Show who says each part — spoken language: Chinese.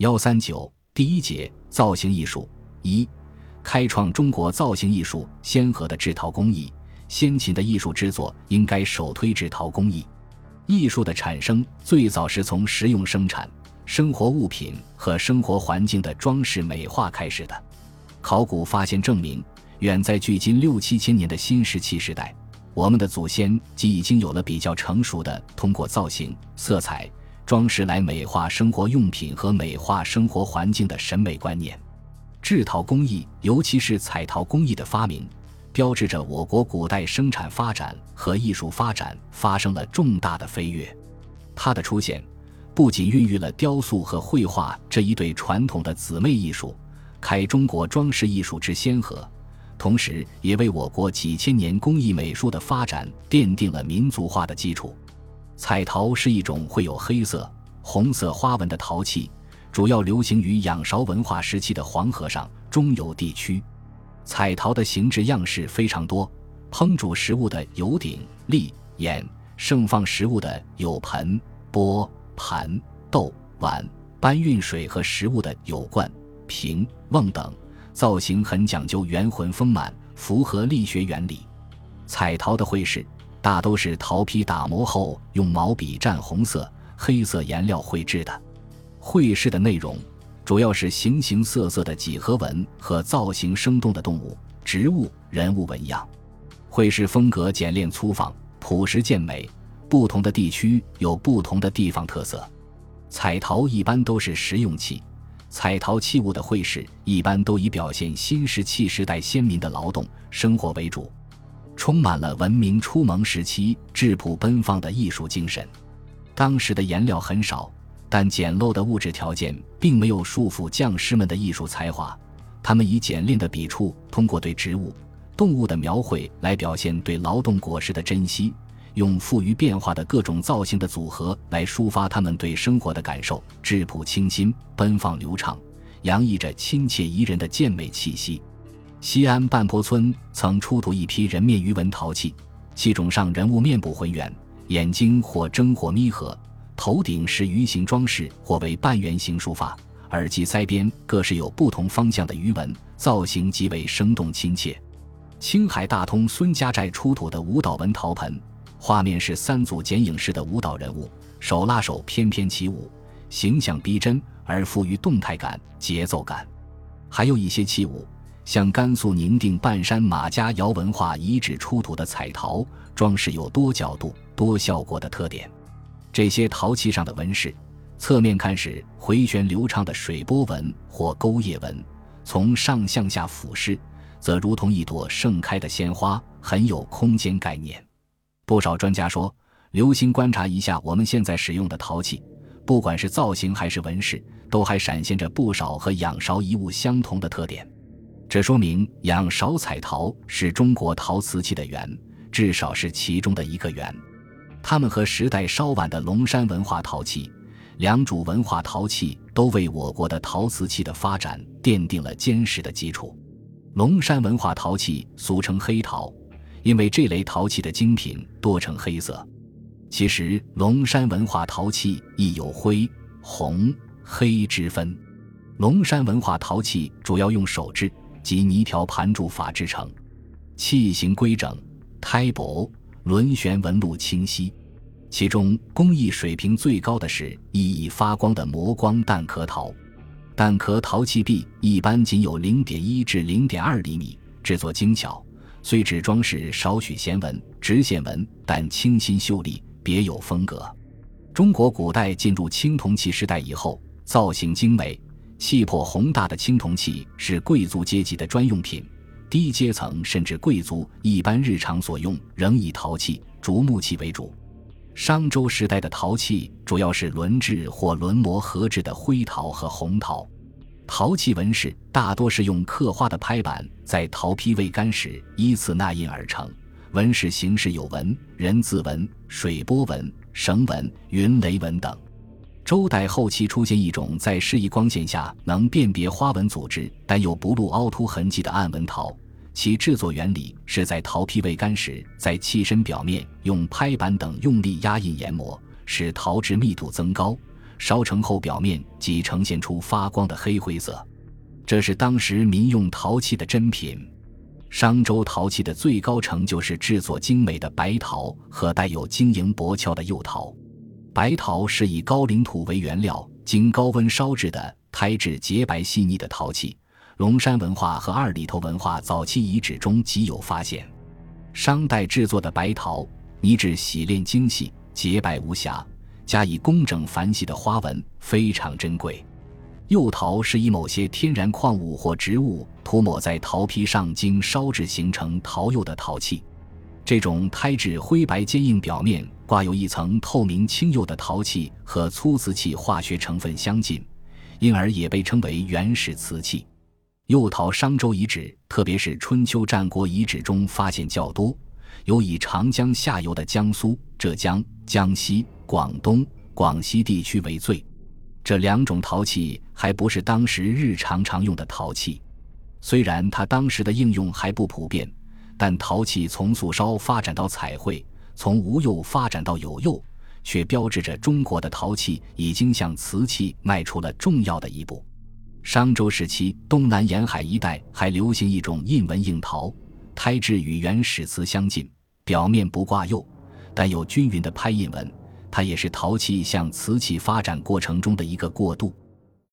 Speaker 1: 幺三九第一节造型艺术一，开创中国造型艺术先河的制陶工艺。先秦的艺术制作应该首推制陶工艺。艺术的产生最早是从实用生产、生活物品和生活环境的装饰美化开始的。考古发现证明，远在距今六七千年的新石器时代，我们的祖先即已经有了比较成熟的通过造型、色彩、装饰来美化生活用品和美化生活环境的审美观念。制陶工艺，尤其是彩陶工艺的发明。标志着我国古代生产发展和艺术发展发生了重大的飞跃。它的出现，不仅孕育了雕塑和绘画这一对传统的姊妹艺术，开中国装饰艺术之先河，同时也为我国几千年工艺美术的发展奠定了民族化的基础。彩陶是一种绘有黑色、红色花纹的陶器，主要流行于仰韶文化时期的黄河上中游地区。彩陶的形制样式非常多，烹煮食物的有鼎、立、眼；盛放食物的有盆、钵、盘、豆、碗；搬运水和食物的有罐、瓶、瓮等。造型很讲究圆浑丰满，符合力学原理。彩陶的绘饰大都是陶坯打磨后，用毛笔蘸红色、黑色颜料绘制的。绘饰的内容。主要是形形色色的几何纹和造型生动的动物、植物、人物纹样，绘饰风格简练粗放、朴实健美。不同的地区有不同的地方特色。彩陶一般都是实用器，彩陶器物的绘饰一般都以表现新石器时代先民的劳动生活为主，充满了文明初萌时期质朴奔放的艺术精神。当时的颜料很少。但简陋的物质条件并没有束缚匠师们的艺术才华，他们以简练的笔触，通过对植物、动物的描绘来表现对劳动果实的珍惜，用富于变化的各种造型的组合来抒发他们对生活的感受，质朴清新、奔放流畅，洋溢着亲切宜人的健美气息。西安半坡村曾出土一批人面鱼纹陶器，器种上人物面部浑圆，眼睛或睁或眯合。头顶是鱼形装饰或为半圆形书法，耳际腮边各是有不同方向的鱼纹，造型极为生动亲切。青海大通孙家寨出土的舞蹈纹陶盆，画面是三组剪影式的舞蹈人物，手拉手翩翩起舞，形象逼真而富于动态感、节奏感。还有一些器物，像甘肃宁定半山马家窑文化遗址出土的彩陶，装饰有多角度、多效果的特点。这些陶器上的纹饰，侧面看是回旋流畅的水波纹或勾叶纹，从上向下俯视，则如同一朵盛开的鲜花，很有空间概念。不少专家说，留心观察一下我们现在使用的陶器，不管是造型还是纹饰，都还闪现着不少和仰韶遗物相同的特点。这说明仰韶彩陶是中国陶瓷器的源，至少是其中的一个源。它们和时代稍晚的龙山文化陶器、良渚文化陶器都为我国的陶瓷器的发展奠定了坚实的基础。龙山文化陶器俗称黑陶，因为这类陶器的精品多呈黑色。其实，龙山文化陶器亦有灰、红、黑之分。龙山文化陶器主要用手制及泥条盘铸法制成，器形规整，胎薄。轮旋纹路清晰，其中工艺水平最高的是熠熠发光的磨光蛋壳陶。蛋壳陶器壁一般仅有零点一至零点二厘米，制作精巧，虽只装饰少许弦纹、直线纹，但清新秀丽，别有风格。中国古代进入青铜器时代以后，造型精美、气魄宏大的青铜器是贵族阶级的专用品。低阶层甚至贵族一般日常所用仍以陶器、竹木器为主。商周时代的陶器主要是轮制或轮磨合制的灰陶和红陶。陶器纹饰大多是用刻花的拍板在陶坯未干时依次捺印而成，纹饰形式有纹、人字纹、水波纹、绳纹、云雷纹等。周代后期出现一种在适宜光线下能辨别花纹组织但又不露凹凸痕迹的暗纹陶。其制作原理是在陶坯未干时，在器身表面用拍板等用力压印研磨，使陶质密度增高，烧成后表面即呈现出发光的黑灰色。这是当时民用陶器的珍品。商周陶器的最高成就是制作精美的白陶和带有晶莹薄壳的釉陶。白陶是以高岭土为原料，经高温烧制的胎质洁白细腻的陶器。龙山文化和二里头文化早期遗址中即有发现。商代制作的白陶泥质洗炼精细、洁白无瑕，加以工整繁细的花纹，非常珍贵。釉陶是以某些天然矿物或植物涂抹在陶坯上，经烧制形成陶釉的陶器。这种胎质灰白坚硬、表面挂有一层透明青釉的陶器，和粗瓷器化学成分相近，因而也被称为原始瓷器。釉陶商周遗址，特别是春秋战国遗址中发现较多，有以长江下游的江苏、浙江、江西、广东、广西地区为最。这两种陶器还不是当时日常常用的陶器，虽然它当时的应用还不普遍，但陶器从素烧发展到彩绘，从无釉发展到有釉，却标志着中国的陶器已经向瓷器迈出了重要的一步。商周时期，东南沿海一带还流行一种印纹硬陶，胎质与原始瓷相近，表面不挂釉，但有均匀的拍印纹。它也是陶器向瓷器发展过程中的一个过渡。